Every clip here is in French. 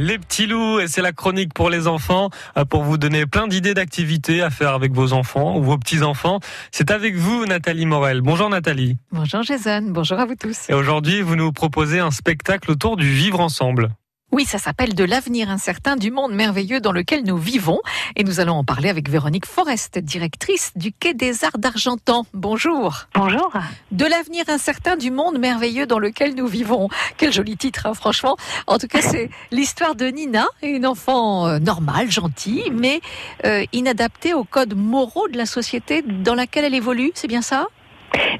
Les petits loups, et c'est la chronique pour les enfants, euh, pour vous donner plein d'idées d'activités à faire avec vos enfants ou vos petits-enfants. C'est avec vous, Nathalie Morel. Bonjour Nathalie. Bonjour Jason, bonjour à vous tous. Et aujourd'hui, vous nous proposez un spectacle autour du vivre ensemble. Oui, ça s'appelle De l'avenir incertain du monde merveilleux dans lequel nous vivons. Et nous allons en parler avec Véronique Forest, directrice du Quai des Arts d'Argentan. Bonjour. Bonjour. De l'avenir incertain du monde merveilleux dans lequel nous vivons. Quel joli titre, hein, franchement. En tout cas, c'est l'histoire de Nina, une enfant euh, normale, gentille, mais euh, inadaptée aux codes moraux de la société dans laquelle elle évolue. C'est bien ça?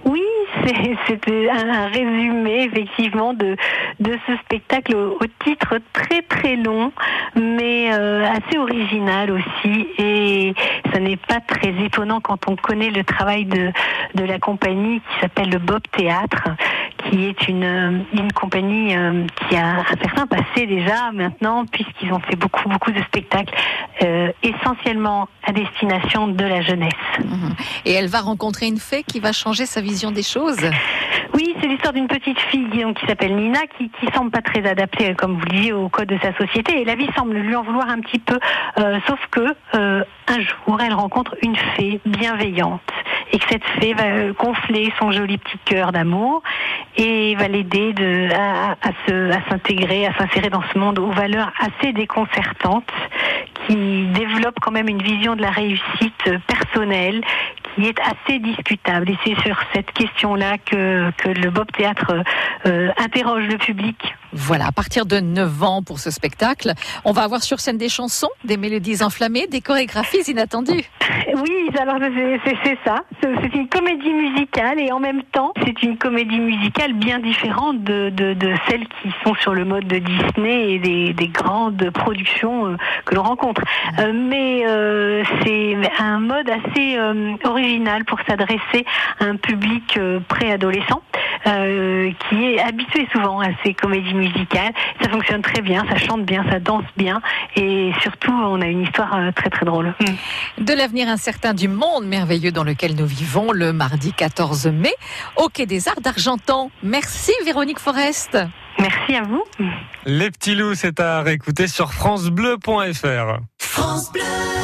Oui, c'était un résumé effectivement de, ce spectacle au, titre très très long, mais euh, assez original aussi. Et ça n'est pas très étonnant quand on connaît le travail de, de la compagnie qui s'appelle le Bob Théâtre, qui est une, une compagnie euh, qui a un certain passé déjà maintenant, puisqu'ils ont fait beaucoup beaucoup de spectacles, euh, essentiellement à destination de la jeunesse. Mhm. Et elle va rencontrer une fée qui va changer sa vision des choses? Oui, c'est l'histoire d'une petite fille qui s'appelle Nina, qui, qui semble pas très adaptée, comme vous le disiez, au code de sa société. Et la vie semble lui en vouloir un petit peu, euh, sauf que euh, un jour, elle rencontre une fée bienveillante et que cette fée va gonfler son joli petit cœur d'amour et va l'aider de, à, à s'intégrer, à s'insérer dans ce monde aux valeurs assez déconcertantes qui développe quand même une vision de la réussite personnelle qui est assez discutable. Et c'est sur cette question-là que, que le Bob Théâtre euh, interroge le public. Voilà, à partir de 9 ans pour ce spectacle, on va avoir sur scène des chansons, des mélodies enflammées, des chorégraphies inattendues. Oui, alors c'est ça. C'est une comédie musicale et en même temps, c'est une comédie musicale bien différente de, celles qui sont sur le mode de Disney et des, des grandes productions euh, que l'on rencontre. Euh, mais euh, c'est un mode assez original pour s'adresser à un public préadolescent. Euh, qui est habitué souvent à ces comédies musicales. Ça fonctionne très bien, ça chante bien, ça danse bien et surtout on a une histoire euh, très très drôle. Mm. De l'avenir incertain du monde merveilleux dans lequel nous vivons le mardi 14 mai au Quai des Arts d'Argentan. Merci Véronique Forest. Merci à vous. Les petits loups, c'est à réécouter sur francebleu.fr. France Bleu